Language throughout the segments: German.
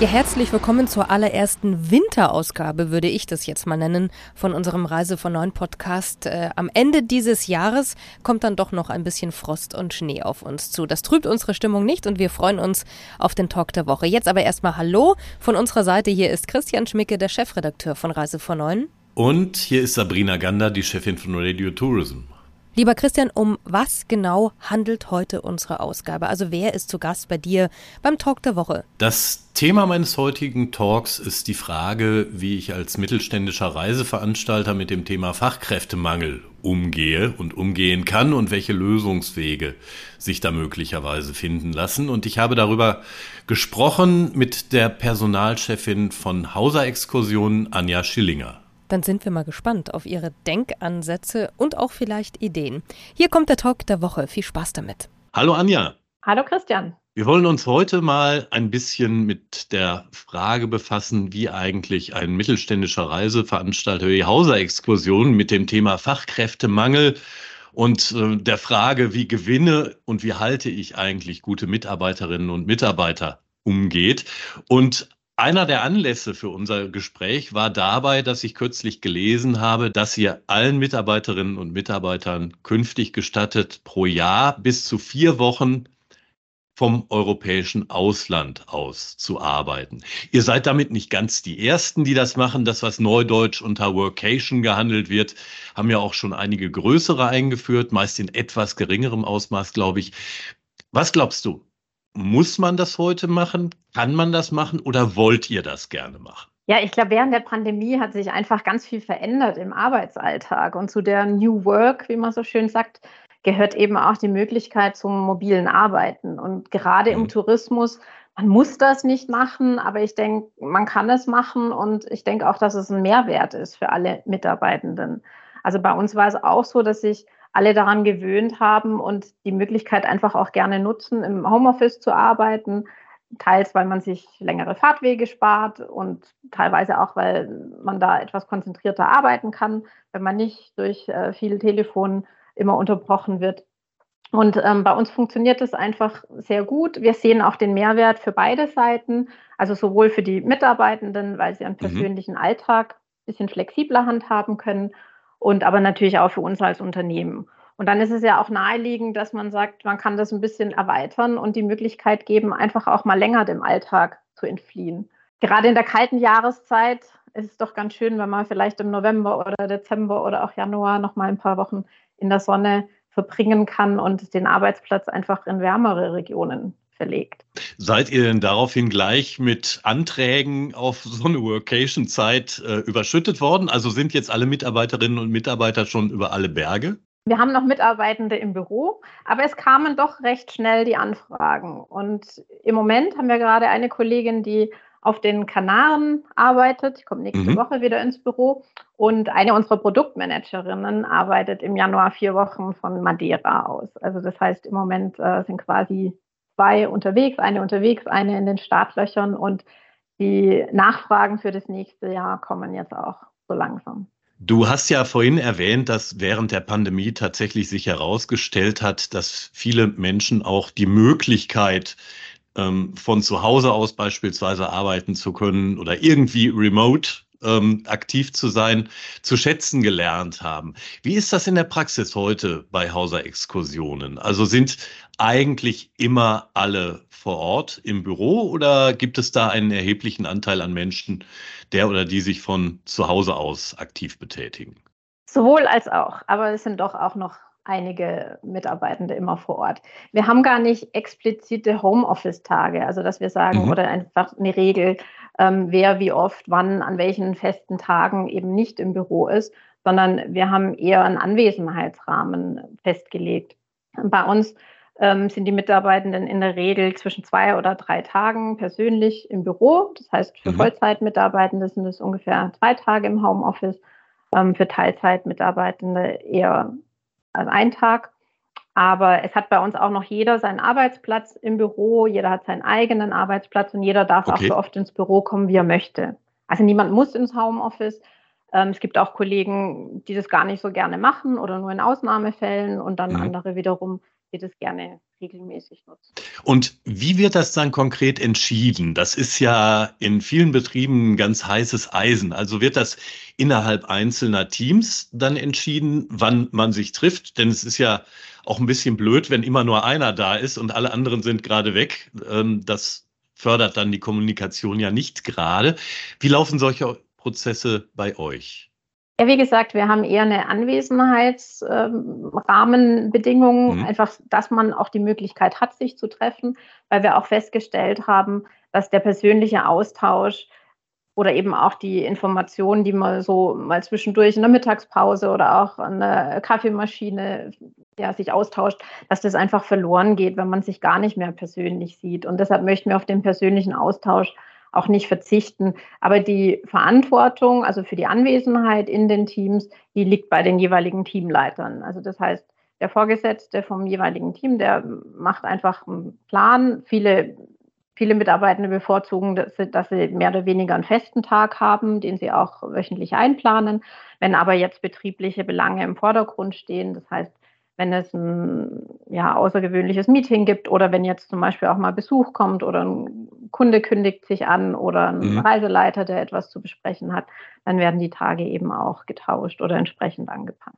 Ja, herzlich willkommen zur allerersten Winterausgabe, würde ich das jetzt mal nennen, von unserem Reise von neuen Podcast. Äh, am Ende dieses Jahres kommt dann doch noch ein bisschen Frost und Schnee auf uns zu. Das trübt unsere Stimmung nicht und wir freuen uns auf den Talk der Woche. Jetzt aber erstmal Hallo von unserer Seite. Hier ist Christian Schmicke, der Chefredakteur von Reise von Neuen. Und hier ist Sabrina Gander, die Chefin von Radio Tourism. Lieber Christian, um was genau handelt heute unsere Ausgabe? Also wer ist zu Gast bei dir beim Talk der Woche? Das Thema meines heutigen Talks ist die Frage, wie ich als mittelständischer Reiseveranstalter mit dem Thema Fachkräftemangel umgehe und umgehen kann und welche Lösungswege sich da möglicherweise finden lassen. Und ich habe darüber gesprochen mit der Personalchefin von Hauser Exkursionen, Anja Schillinger. Dann sind wir mal gespannt auf Ihre Denkansätze und auch vielleicht Ideen. Hier kommt der Talk der Woche. Viel Spaß damit. Hallo Anja. Hallo Christian. Wir wollen uns heute mal ein bisschen mit der Frage befassen, wie eigentlich ein mittelständischer Reiseveranstalter wie Hauser Exkursionen mit dem Thema Fachkräftemangel und äh, der Frage, wie gewinne und wie halte ich eigentlich gute Mitarbeiterinnen und Mitarbeiter umgeht. Und einer der Anlässe für unser Gespräch war dabei, dass ich kürzlich gelesen habe, dass ihr allen Mitarbeiterinnen und Mitarbeitern künftig gestattet, pro Jahr bis zu vier Wochen vom europäischen Ausland aus zu arbeiten. Ihr seid damit nicht ganz die Ersten, die das machen. Das, was neudeutsch unter Workation gehandelt wird, haben ja auch schon einige größere eingeführt, meist in etwas geringerem Ausmaß, glaube ich. Was glaubst du? Muss man das heute machen? Kann man das machen oder wollt ihr das gerne machen? Ja, ich glaube, während der Pandemie hat sich einfach ganz viel verändert im Arbeitsalltag. Und zu der New Work, wie man so schön sagt, gehört eben auch die Möglichkeit zum mobilen Arbeiten. Und gerade mhm. im Tourismus, man muss das nicht machen, aber ich denke, man kann es machen und ich denke auch, dass es ein Mehrwert ist für alle Mitarbeitenden. Also bei uns war es auch so, dass ich alle daran gewöhnt haben und die Möglichkeit einfach auch gerne nutzen, im Homeoffice zu arbeiten. Teils, weil man sich längere Fahrtwege spart und teilweise auch, weil man da etwas konzentrierter arbeiten kann, wenn man nicht durch äh, viel Telefon immer unterbrochen wird. Und ähm, bei uns funktioniert es einfach sehr gut. Wir sehen auch den Mehrwert für beide Seiten, also sowohl für die Mitarbeitenden, weil sie ihren mhm. persönlichen mhm. Alltag ein bisschen flexibler handhaben können und aber natürlich auch für uns als Unternehmen. Und dann ist es ja auch naheliegend, dass man sagt, man kann das ein bisschen erweitern und die Möglichkeit geben, einfach auch mal länger dem Alltag zu entfliehen. Gerade in der kalten Jahreszeit ist es doch ganz schön, wenn man vielleicht im November oder Dezember oder auch Januar noch mal ein paar Wochen in der Sonne verbringen kann und den Arbeitsplatz einfach in wärmere Regionen verlegt. Seid ihr denn daraufhin gleich mit Anträgen auf so eine Workation-Zeit äh, überschüttet worden? Also sind jetzt alle Mitarbeiterinnen und Mitarbeiter schon über alle Berge? Wir haben noch Mitarbeitende im Büro, aber es kamen doch recht schnell die Anfragen. Und im Moment haben wir gerade eine Kollegin, die auf den Kanaren arbeitet. Die kommt nächste mhm. Woche wieder ins Büro. Und eine unserer Produktmanagerinnen arbeitet im Januar vier Wochen von Madeira aus. Also das heißt, im Moment äh, sind quasi zwei unterwegs, eine unterwegs, eine in den Startlöchern und die Nachfragen für das nächste Jahr kommen jetzt auch so langsam. Du hast ja vorhin erwähnt, dass während der Pandemie tatsächlich sich herausgestellt hat, dass viele Menschen auch die Möglichkeit, ähm, von zu Hause aus beispielsweise arbeiten zu können oder irgendwie remote ähm, aktiv zu sein, zu schätzen gelernt haben. Wie ist das in der Praxis heute bei Hauser Exkursionen? Also sind eigentlich immer alle vor Ort im Büro oder gibt es da einen erheblichen Anteil an Menschen, der oder die sich von zu Hause aus aktiv betätigen? Sowohl als auch, aber es sind doch auch noch einige Mitarbeitende immer vor Ort. Wir haben gar nicht explizite Homeoffice-Tage, also dass wir sagen, mhm. oder einfach eine Regel, ähm, wer wie oft, wann, an welchen festen Tagen eben nicht im Büro ist, sondern wir haben eher einen Anwesenheitsrahmen festgelegt. Bei uns ähm, sind die Mitarbeitenden in der Regel zwischen zwei oder drei Tagen persönlich im Büro. Das heißt, für mhm. Vollzeitmitarbeitende sind es ungefähr drei Tage im Homeoffice, ähm, für Teilzeitmitarbeitende eher also ein Tag. Aber es hat bei uns auch noch jeder seinen Arbeitsplatz im Büro, jeder hat seinen eigenen Arbeitsplatz und jeder darf okay. auch so oft ins Büro kommen, wie er möchte. Also niemand muss ins Homeoffice. Ähm, es gibt auch Kollegen, die das gar nicht so gerne machen oder nur in Ausnahmefällen und dann mhm. andere wiederum, die das gerne regelmäßig nutzen. Und wie wird das dann konkret entschieden? Das ist ja in vielen Betrieben ein ganz heißes Eisen. Also wird das innerhalb einzelner Teams dann entschieden, wann man sich trifft? Denn es ist ja auch ein bisschen blöd, wenn immer nur einer da ist und alle anderen sind gerade weg. Ähm, das fördert dann die Kommunikation ja nicht gerade. Wie laufen solche Prozesse bei euch? Ja, wie gesagt, wir haben eher eine Anwesenheitsrahmenbedingung, ähm, mhm. einfach, dass man auch die Möglichkeit hat, sich zu treffen, weil wir auch festgestellt haben, dass der persönliche Austausch oder eben auch die Informationen, die man so mal zwischendurch in der Mittagspause oder auch an der Kaffeemaschine ja, sich austauscht, dass das einfach verloren geht, wenn man sich gar nicht mehr persönlich sieht. Und deshalb möchten wir auf den persönlichen Austausch auch nicht verzichten. Aber die Verantwortung, also für die Anwesenheit in den Teams, die liegt bei den jeweiligen Teamleitern. Also das heißt, der Vorgesetzte vom jeweiligen Team, der macht einfach einen Plan. Viele, viele Mitarbeitende bevorzugen, dass sie, dass sie mehr oder weniger einen festen Tag haben, den sie auch wöchentlich einplanen. Wenn aber jetzt betriebliche Belange im Vordergrund stehen, das heißt, wenn es ein ja, außergewöhnliches Meeting gibt oder wenn jetzt zum Beispiel auch mal Besuch kommt oder ein Kunde kündigt sich an oder ein mhm. Reiseleiter, der etwas zu besprechen hat, dann werden die Tage eben auch getauscht oder entsprechend angepasst.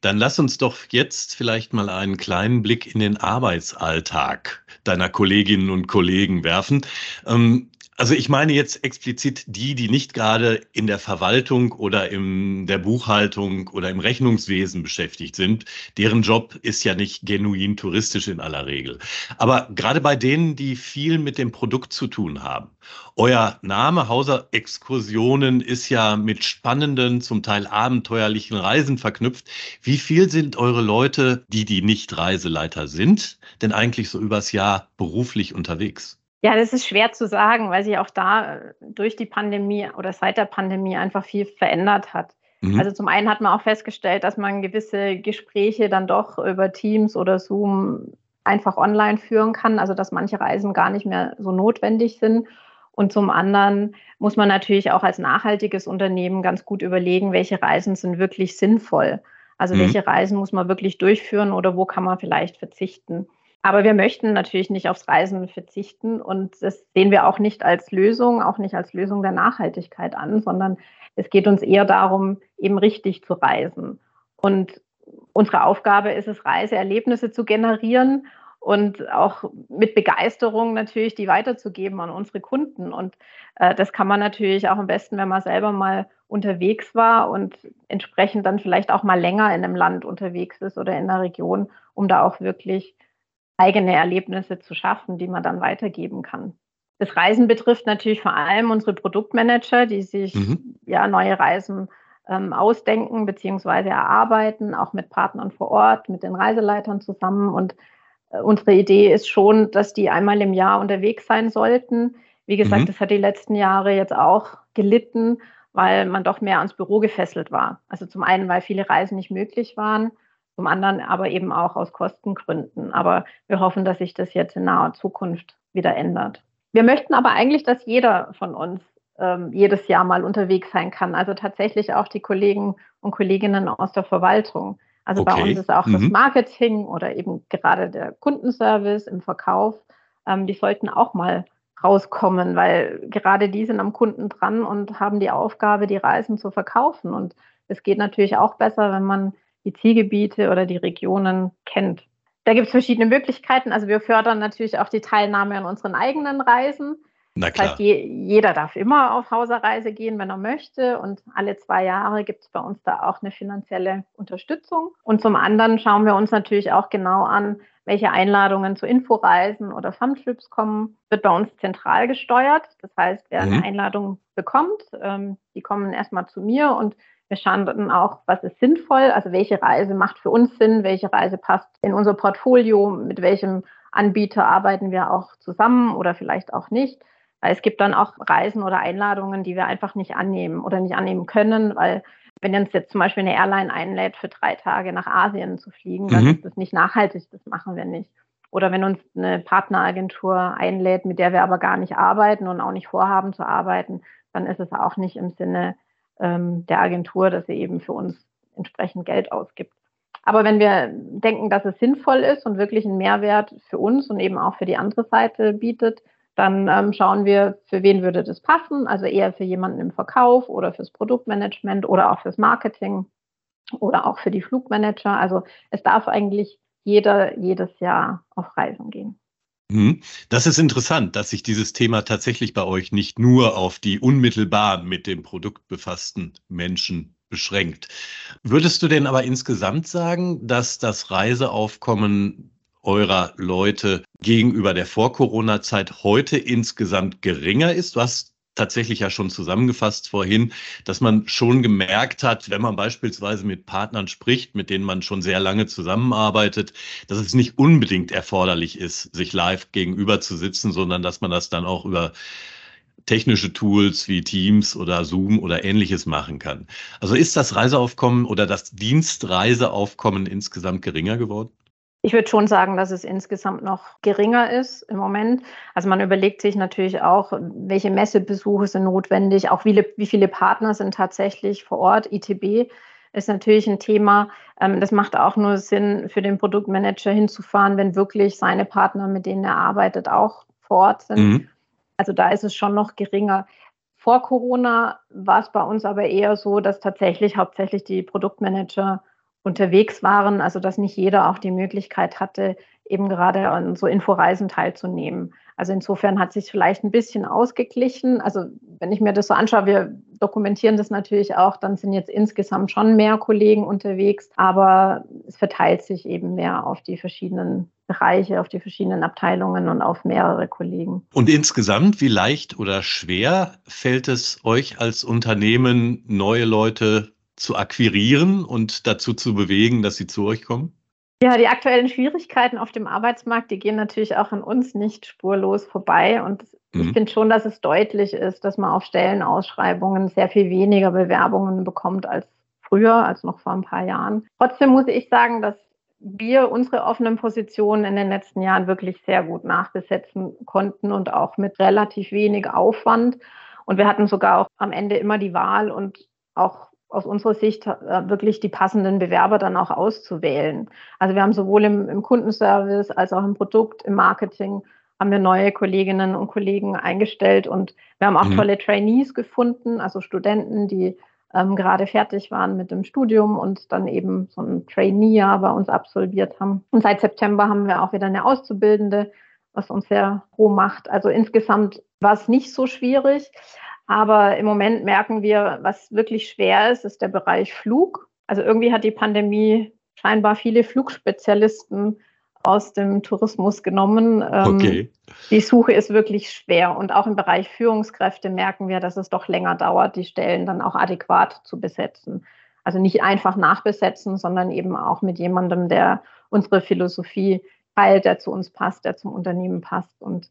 Dann lass uns doch jetzt vielleicht mal einen kleinen Blick in den Arbeitsalltag deiner Kolleginnen und Kollegen werfen. Ähm, also ich meine jetzt explizit die, die nicht gerade in der Verwaltung oder in der Buchhaltung oder im Rechnungswesen beschäftigt sind. Deren Job ist ja nicht genuin touristisch in aller Regel. Aber gerade bei denen, die viel mit dem Produkt zu tun haben. Euer Name Hauser Exkursionen ist ja mit spannenden, zum Teil abenteuerlichen Reisen verknüpft. Wie viel sind eure Leute, die die nicht Reiseleiter sind, denn eigentlich so übers Jahr beruflich unterwegs? Ja, das ist schwer zu sagen, weil sich auch da äh, durch die Pandemie oder seit der Pandemie einfach viel verändert hat. Mhm. Also zum einen hat man auch festgestellt, dass man gewisse Gespräche dann doch über Teams oder Zoom einfach online führen kann, also dass manche Reisen gar nicht mehr so notwendig sind. Und zum anderen muss man natürlich auch als nachhaltiges Unternehmen ganz gut überlegen, welche Reisen sind wirklich sinnvoll. Also mhm. welche Reisen muss man wirklich durchführen oder wo kann man vielleicht verzichten. Aber wir möchten natürlich nicht aufs Reisen verzichten und das sehen wir auch nicht als Lösung, auch nicht als Lösung der Nachhaltigkeit an, sondern es geht uns eher darum, eben richtig zu reisen. Und unsere Aufgabe ist es, Reiseerlebnisse zu generieren und auch mit Begeisterung natürlich die weiterzugeben an unsere Kunden. Und äh, das kann man natürlich auch am besten, wenn man selber mal unterwegs war und entsprechend dann vielleicht auch mal länger in einem Land unterwegs ist oder in einer Region, um da auch wirklich eigene Erlebnisse zu schaffen, die man dann weitergeben kann. Das Reisen betrifft natürlich vor allem unsere Produktmanager, die sich mhm. ja neue Reisen ähm, ausdenken bzw. erarbeiten, auch mit Partnern vor Ort, mit den Reiseleitern zusammen. Und äh, unsere Idee ist schon, dass die einmal im Jahr unterwegs sein sollten. Wie gesagt, mhm. das hat die letzten Jahre jetzt auch gelitten, weil man doch mehr ans Büro gefesselt war. Also zum einen, weil viele Reisen nicht möglich waren zum anderen aber eben auch aus Kostengründen. Aber wir hoffen, dass sich das jetzt in naher Zukunft wieder ändert. Wir möchten aber eigentlich, dass jeder von uns ähm, jedes Jahr mal unterwegs sein kann. Also tatsächlich auch die Kollegen und Kolleginnen aus der Verwaltung. Also okay. bei uns ist auch mhm. das Marketing oder eben gerade der Kundenservice im Verkauf, ähm, die sollten auch mal rauskommen, weil gerade die sind am Kunden dran und haben die Aufgabe, die Reisen zu verkaufen. Und es geht natürlich auch besser, wenn man die Zielgebiete oder die Regionen kennt. Da gibt es verschiedene Möglichkeiten. Also wir fördern natürlich auch die Teilnahme an unseren eigenen Reisen. Na klar. Das heißt, je, jeder darf immer auf Hauserreise gehen, wenn er möchte. Und alle zwei Jahre gibt es bei uns da auch eine finanzielle Unterstützung. Und zum anderen schauen wir uns natürlich auch genau an, welche Einladungen zu Inforeisen oder Fun-Trips kommen, wird bei uns zentral gesteuert. Das heißt, wer mhm. eine Einladung bekommt, ähm, die kommen erstmal zu mir und wir schauen dann auch, was ist sinnvoll, also welche Reise macht für uns Sinn, welche Reise passt in unser Portfolio, mit welchem Anbieter arbeiten wir auch zusammen oder vielleicht auch nicht. Weil es gibt dann auch Reisen oder Einladungen, die wir einfach nicht annehmen oder nicht annehmen können, weil wenn uns jetzt zum Beispiel eine Airline einlädt, für drei Tage nach Asien zu fliegen, dann mhm. ist das nicht nachhaltig, das machen wir nicht. Oder wenn uns eine Partneragentur einlädt, mit der wir aber gar nicht arbeiten und auch nicht vorhaben zu arbeiten, dann ist es auch nicht im Sinne ähm, der Agentur, dass sie eben für uns entsprechend Geld ausgibt. Aber wenn wir denken, dass es sinnvoll ist und wirklich einen Mehrwert für uns und eben auch für die andere Seite bietet, dann ähm, schauen wir, für wen würde das passen. Also eher für jemanden im Verkauf oder fürs Produktmanagement oder auch fürs Marketing oder auch für die Flugmanager. Also es darf eigentlich jeder jedes Jahr auf Reisen gehen. Mhm. Das ist interessant, dass sich dieses Thema tatsächlich bei euch nicht nur auf die unmittelbar mit dem Produkt befassten Menschen beschränkt. Würdest du denn aber insgesamt sagen, dass das Reiseaufkommen eurer Leute gegenüber der Vor-Corona-Zeit heute insgesamt geringer ist? Du hast tatsächlich ja schon zusammengefasst vorhin, dass man schon gemerkt hat, wenn man beispielsweise mit Partnern spricht, mit denen man schon sehr lange zusammenarbeitet, dass es nicht unbedingt erforderlich ist, sich live gegenüber zu sitzen, sondern dass man das dann auch über technische Tools wie Teams oder Zoom oder ähnliches machen kann. Also ist das Reiseaufkommen oder das Dienstreiseaufkommen insgesamt geringer geworden? Ich würde schon sagen, dass es insgesamt noch geringer ist im Moment. Also man überlegt sich natürlich auch, welche Messebesuche sind notwendig, auch wie, wie viele Partner sind tatsächlich vor Ort. ITB ist natürlich ein Thema. Ähm, das macht auch nur Sinn, für den Produktmanager hinzufahren, wenn wirklich seine Partner, mit denen er arbeitet, auch vor Ort sind. Mhm. Also da ist es schon noch geringer. Vor Corona war es bei uns aber eher so, dass tatsächlich hauptsächlich die Produktmanager unterwegs waren, also dass nicht jeder auch die Möglichkeit hatte, eben gerade an so Inforeisen teilzunehmen. Also insofern hat sich vielleicht ein bisschen ausgeglichen. Also wenn ich mir das so anschaue, wir dokumentieren das natürlich auch, dann sind jetzt insgesamt schon mehr Kollegen unterwegs, aber es verteilt sich eben mehr auf die verschiedenen Bereiche, auf die verschiedenen Abteilungen und auf mehrere Kollegen. Und insgesamt, wie leicht oder schwer fällt es euch als Unternehmen, neue Leute zu akquirieren und dazu zu bewegen, dass sie zu euch kommen? Ja, die aktuellen Schwierigkeiten auf dem Arbeitsmarkt, die gehen natürlich auch an uns nicht spurlos vorbei. Und mhm. ich finde schon, dass es deutlich ist, dass man auf Stellenausschreibungen sehr viel weniger Bewerbungen bekommt als früher, als noch vor ein paar Jahren. Trotzdem muss ich sagen, dass wir unsere offenen Positionen in den letzten Jahren wirklich sehr gut nachbesetzen konnten und auch mit relativ wenig Aufwand. Und wir hatten sogar auch am Ende immer die Wahl und auch aus unserer Sicht äh, wirklich die passenden Bewerber dann auch auszuwählen. Also wir haben sowohl im, im, Kundenservice als auch im Produkt, im Marketing haben wir neue Kolleginnen und Kollegen eingestellt und wir haben auch mhm. tolle Trainees gefunden, also Studenten, die ähm, gerade fertig waren mit dem Studium und dann eben so ein Trainee-Jahr bei uns absolviert haben. Und seit September haben wir auch wieder eine Auszubildende, was uns sehr froh macht. Also insgesamt war es nicht so schwierig. Aber im Moment merken wir, was wirklich schwer ist, ist der Bereich Flug. Also irgendwie hat die Pandemie scheinbar viele Flugspezialisten aus dem Tourismus genommen. Ähm, okay. Die Suche ist wirklich schwer. Und auch im Bereich Führungskräfte merken wir, dass es doch länger dauert, die Stellen dann auch adäquat zu besetzen. Also nicht einfach nachbesetzen, sondern eben auch mit jemandem, der unsere Philosophie teilt, der zu uns passt, der zum Unternehmen passt. Und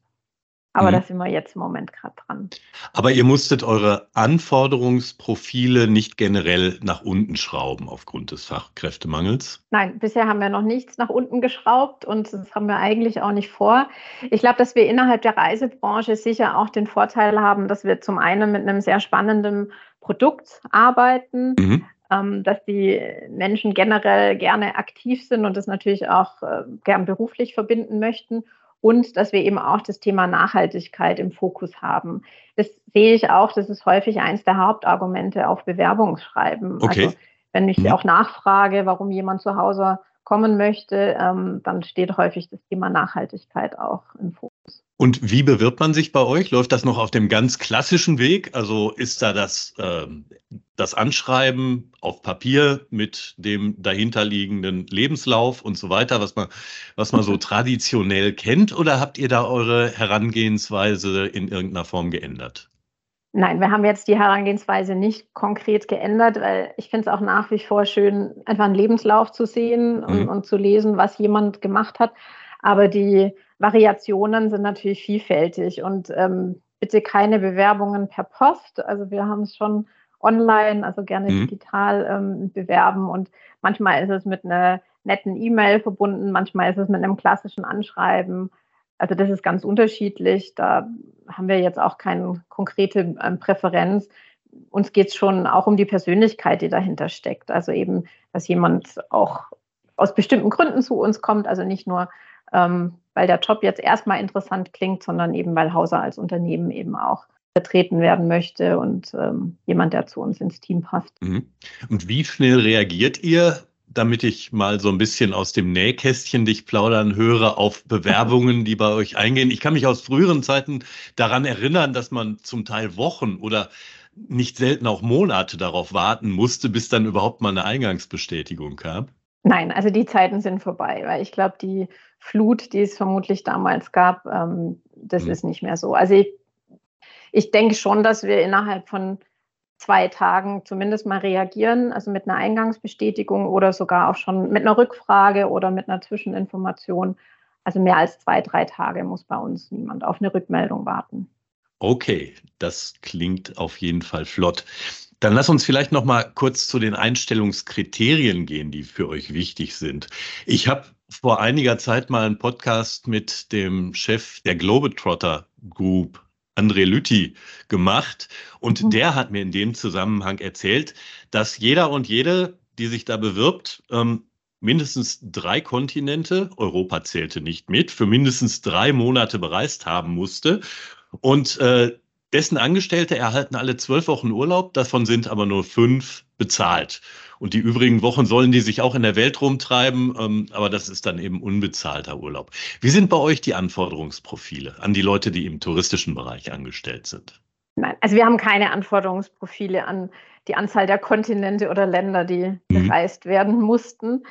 aber mhm. da sind wir jetzt im Moment gerade dran. Aber ihr musstet eure Anforderungsprofile nicht generell nach unten schrauben aufgrund des Fachkräftemangels? Nein, bisher haben wir noch nichts nach unten geschraubt und das haben wir eigentlich auch nicht vor. Ich glaube, dass wir innerhalb der Reisebranche sicher auch den Vorteil haben, dass wir zum einen mit einem sehr spannenden Produkt arbeiten. Mhm ähm, dass die Menschen generell gerne aktiv sind und das natürlich auch äh, gern beruflich verbinden möchten und dass wir eben auch das Thema Nachhaltigkeit im Fokus haben. Das sehe ich auch, das ist häufig eines der Hauptargumente auf Bewerbungsschreiben. Okay. Also wenn ich mhm. auch nachfrage, warum jemand zu Hause kommen möchte, ähm, dann steht häufig das Thema Nachhaltigkeit auch im Fokus. Und wie bewirbt man sich bei euch? Läuft das noch auf dem ganz klassischen Weg? Also ist da das, äh, das Anschreiben auf Papier mit dem dahinterliegenden Lebenslauf und so weiter, was man, was man so traditionell kennt? Oder habt ihr da eure Herangehensweise in irgendeiner Form geändert? Nein, wir haben jetzt die Herangehensweise nicht konkret geändert, weil ich finde es auch nach wie vor schön, einfach einen Lebenslauf zu sehen und, mhm. und zu lesen, was jemand gemacht hat. Aber die Variationen sind natürlich vielfältig und ähm, bitte keine Bewerbungen per Post. Also wir haben es schon online, also gerne mhm. digital ähm, bewerben. Und manchmal ist es mit einer netten E-Mail verbunden, manchmal ist es mit einem klassischen Anschreiben. Also das ist ganz unterschiedlich. Da haben wir jetzt auch keine konkrete ähm, Präferenz. Uns geht es schon auch um die Persönlichkeit, die dahinter steckt. Also eben, dass jemand auch aus bestimmten Gründen zu uns kommt, also nicht nur, ähm, weil der Job jetzt erstmal interessant klingt, sondern eben, weil Hauser als Unternehmen eben auch vertreten werden möchte und ähm, jemand, der zu uns ins Team passt. Mhm. Und wie schnell reagiert ihr, damit ich mal so ein bisschen aus dem Nähkästchen dich plaudern höre, auf Bewerbungen, die bei euch eingehen? Ich kann mich aus früheren Zeiten daran erinnern, dass man zum Teil Wochen oder nicht selten auch Monate darauf warten musste, bis dann überhaupt mal eine Eingangsbestätigung kam. Nein, also die Zeiten sind vorbei, weil ich glaube, die Flut, die es vermutlich damals gab, ähm, das mhm. ist nicht mehr so. Also ich, ich denke schon, dass wir innerhalb von zwei Tagen zumindest mal reagieren, also mit einer Eingangsbestätigung oder sogar auch schon mit einer Rückfrage oder mit einer Zwischeninformation. Also mehr als zwei, drei Tage muss bei uns niemand auf eine Rückmeldung warten. Okay, das klingt auf jeden Fall flott. Dann lass uns vielleicht noch mal kurz zu den Einstellungskriterien gehen, die für euch wichtig sind. Ich habe vor einiger Zeit mal einen Podcast mit dem Chef der Globetrotter Group, André Lütti, gemacht. Und mhm. der hat mir in dem Zusammenhang erzählt, dass jeder und jede, die sich da bewirbt, ähm, mindestens drei Kontinente, Europa zählte nicht mit, für mindestens drei Monate bereist haben musste. Und äh, dessen Angestellte erhalten alle zwölf Wochen Urlaub, davon sind aber nur fünf bezahlt. Und die übrigen Wochen sollen die sich auch in der Welt rumtreiben, ähm, aber das ist dann eben unbezahlter Urlaub. Wie sind bei euch die Anforderungsprofile an die Leute, die im touristischen Bereich angestellt sind? Nein, also wir haben keine Anforderungsprofile an die Anzahl der Kontinente oder Länder, die mhm. bereist werden mussten.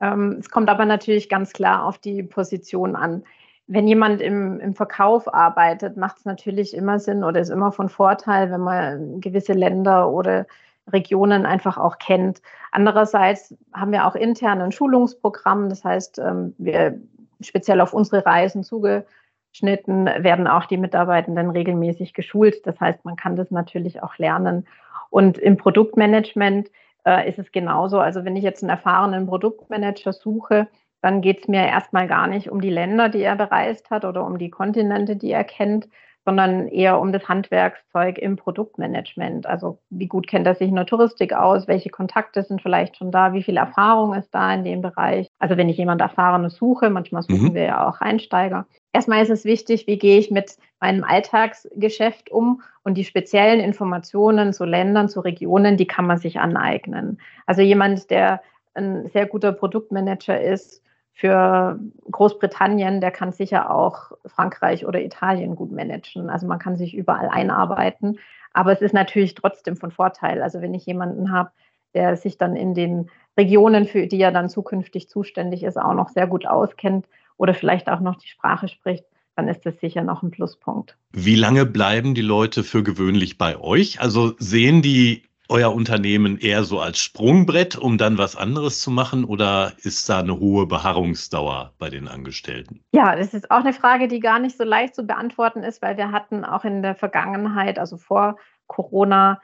Ähm, es kommt aber natürlich ganz klar auf die Position an wenn jemand im, im Verkauf arbeitet, macht es natürlich immer Sinn oder ist immer von Vorteil, wenn man gewisse Länder oder Regionen einfach auch kennt. Andererseits haben wir auch intern ein Schulungsprogramm, das heißt, ähm, wir speziell auf unsere Reisen zugeschnitten werden auch die Mitarbeitenden regelmäßig geschult. Das heißt, man kann das natürlich auch lernen. Und im Produktmanagement äh, ist es genauso. Also wenn ich jetzt einen erfahrenen Produktmanager suche, dann geht es mir erstmal gar nicht um die Länder, die er bereist hat oder um die Kontinente, die er kennt, sondern eher um das Handwerkszeug im Produktmanagement. Also wie gut kennt er sich in der Touristik aus, welche Kontakte sind vielleicht schon da, wie viel Erfahrung ist da in dem Bereich. Also wenn ich jemand Erfahrenes suche, manchmal suchen mhm. wir ja auch Einsteiger. Erstmal ist es wichtig, wie gehe ich mit meinem Alltagsgeschäft um und die speziellen Informationen zu Ländern, zu Regionen, die kann man sich aneignen. Also jemand, der ein sehr guter Produktmanager ist, für Großbritannien, der kann sicher auch Frankreich oder Italien gut managen. Also man kann sich überall einarbeiten. Aber es ist natürlich trotzdem von Vorteil. Also wenn ich jemanden habe, der sich dann in den Regionen, für die er dann zukünftig zuständig ist, auch noch sehr gut auskennt oder vielleicht auch noch die Sprache spricht, dann ist das sicher noch ein Pluspunkt. Wie lange bleiben die Leute für gewöhnlich bei euch? Also sehen die euer Unternehmen eher so als Sprungbrett, um dann was anderes zu machen oder ist da eine hohe Beharrungsdauer bei den Angestellten? Ja, das ist auch eine Frage, die gar nicht so leicht zu beantworten ist, weil wir hatten auch in der Vergangenheit, also vor Corona,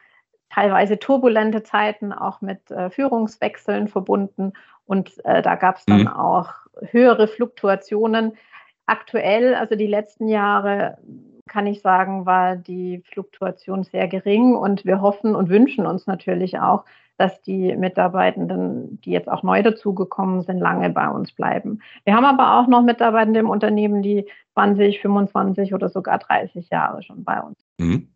teilweise turbulente Zeiten, auch mit äh, Führungswechseln verbunden. Und äh, da gab es dann mhm. auch höhere Fluktuationen. Aktuell, also die letzten Jahre, kann ich sagen, war die Fluktuation sehr gering und wir hoffen und wünschen uns natürlich auch, dass die Mitarbeitenden, die jetzt auch neu dazugekommen sind, lange bei uns bleiben. Wir haben aber auch noch Mitarbeitende im Unternehmen, die 20, 25 oder sogar 30 Jahre schon bei uns. Mhm.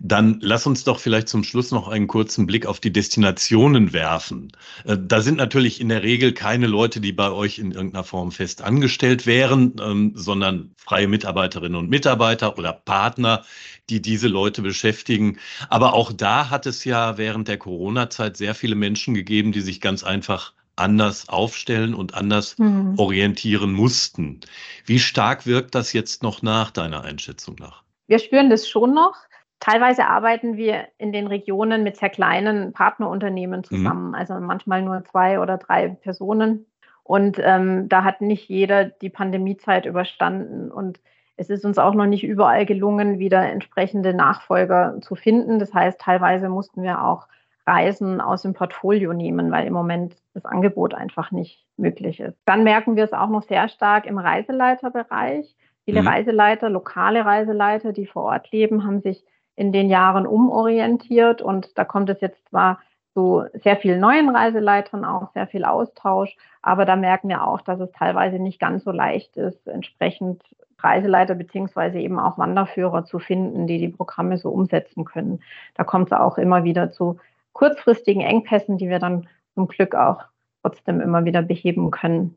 Dann lass uns doch vielleicht zum Schluss noch einen kurzen Blick auf die Destinationen werfen. Äh, da sind natürlich in der Regel keine Leute, die bei euch in irgendeiner Form fest angestellt wären, ähm, sondern freie Mitarbeiterinnen und Mitarbeiter oder Partner, die diese Leute beschäftigen. Aber auch da hat es ja während der Corona-Zeit sehr viele Menschen gegeben, die sich ganz einfach anders aufstellen und anders mhm. orientieren mussten. Wie stark wirkt das jetzt noch nach deiner Einschätzung nach? Wir spüren das schon noch. Teilweise arbeiten wir in den Regionen mit sehr kleinen Partnerunternehmen mhm. zusammen, mhm. also manchmal nur zwei oder drei Personen. Und ähm, da hat nicht jeder die Pandemiezeit überstanden. Und es ist uns auch noch nicht überall gelungen, wieder entsprechende Nachfolger zu finden. Das heißt, teilweise mussten wir auch Reisen aus dem Portfolio nehmen, weil im Moment das Angebot einfach nicht möglich ist. Dann merken wir es auch noch sehr stark im Reiseleiterbereich. Viele mhm. Reiseleiter, lokale Reiseleiter, die vor Ort leben, haben sich in den Jahren umorientiert und da kommt es jetzt zwar zu sehr vielen neuen Reiseleitern auch, sehr viel Austausch, aber da merken wir auch, dass es teilweise nicht ganz so leicht ist, entsprechend Reiseleiter beziehungsweise eben auch Wanderführer zu finden, die die Programme so umsetzen können. Da kommt es auch immer wieder zu kurzfristigen Engpässen, die wir dann zum Glück auch trotzdem immer wieder beheben können.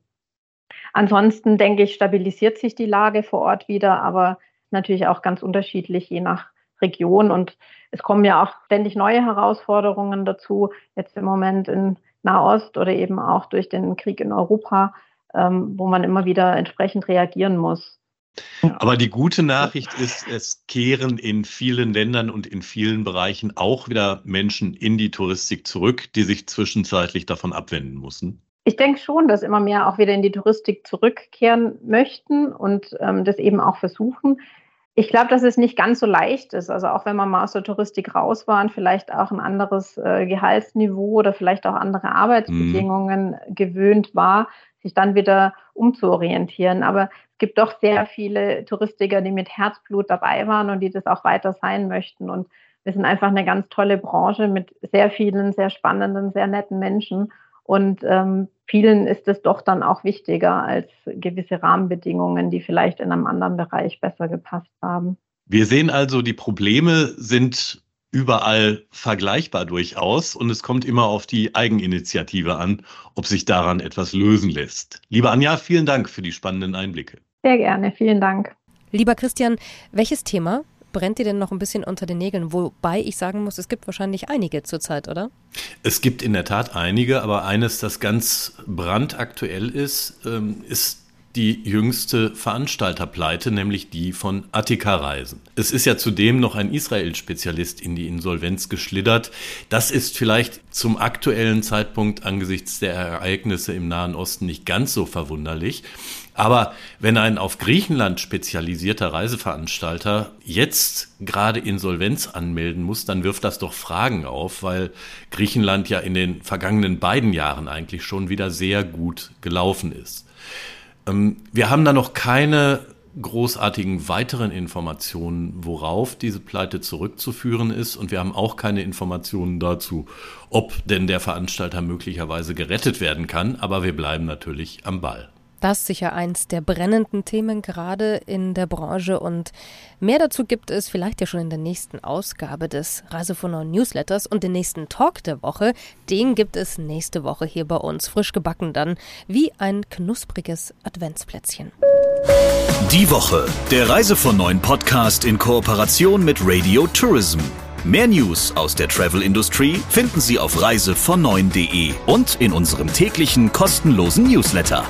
Ansonsten denke ich, stabilisiert sich die Lage vor Ort wieder, aber natürlich auch ganz unterschiedlich je nach Region. Und es kommen ja auch ständig neue Herausforderungen dazu, jetzt im Moment in Nahost oder eben auch durch den Krieg in Europa, ähm, wo man immer wieder entsprechend reagieren muss. Aber die gute Nachricht ist, es kehren in vielen Ländern und in vielen Bereichen auch wieder Menschen in die Touristik zurück, die sich zwischenzeitlich davon abwenden mussten. Ich denke schon, dass immer mehr auch wieder in die Touristik zurückkehren möchten und ähm, das eben auch versuchen. Ich glaube, dass es nicht ganz so leicht ist. Also auch wenn man mal aus der Touristik raus war und vielleicht auch ein anderes äh, Gehaltsniveau oder vielleicht auch andere Arbeitsbedingungen mhm. gewöhnt war, sich dann wieder umzuorientieren. Aber es gibt doch sehr viele Touristiker, die mit Herzblut dabei waren und die das auch weiter sein möchten. Und wir sind einfach eine ganz tolle Branche mit sehr vielen, sehr spannenden, sehr netten Menschen. Und ähm, vielen ist es doch dann auch wichtiger als gewisse Rahmenbedingungen, die vielleicht in einem anderen Bereich besser gepasst haben. Wir sehen also, die Probleme sind überall vergleichbar durchaus und es kommt immer auf die Eigeninitiative an, ob sich daran etwas lösen lässt. Liebe Anja, vielen Dank für die spannenden Einblicke. Sehr gerne, vielen Dank. Lieber Christian, welches Thema brennt dir denn noch ein bisschen unter den Nägeln? Wobei ich sagen muss, es gibt wahrscheinlich einige zurzeit, oder? Es gibt in der Tat einige, aber eines, das ganz brandaktuell ist, ähm, ist die jüngste Veranstalterpleite, nämlich die von Attika Reisen. Es ist ja zudem noch ein Israel-Spezialist in die Insolvenz geschlittert. Das ist vielleicht zum aktuellen Zeitpunkt angesichts der Ereignisse im Nahen Osten nicht ganz so verwunderlich. Aber wenn ein auf Griechenland spezialisierter Reiseveranstalter jetzt gerade Insolvenz anmelden muss, dann wirft das doch Fragen auf, weil Griechenland ja in den vergangenen beiden Jahren eigentlich schon wieder sehr gut gelaufen ist. Ähm, wir haben da noch keine großartigen weiteren Informationen, worauf diese Pleite zurückzuführen ist. Und wir haben auch keine Informationen dazu, ob denn der Veranstalter möglicherweise gerettet werden kann. Aber wir bleiben natürlich am Ball. Das ist sicher eins der brennenden Themen gerade in der Branche und mehr dazu gibt es vielleicht ja schon in der nächsten Ausgabe des Reisefonor Newsletters und den nächsten Talk der Woche, den gibt es nächste Woche hier bei uns, frisch gebacken dann, wie ein knuspriges Adventsplätzchen. Die Woche, der Reise von neuen Podcast in Kooperation mit Radio Tourism. Mehr News aus der Travel Industry finden Sie auf reisevon9.de und in unserem täglichen kostenlosen Newsletter.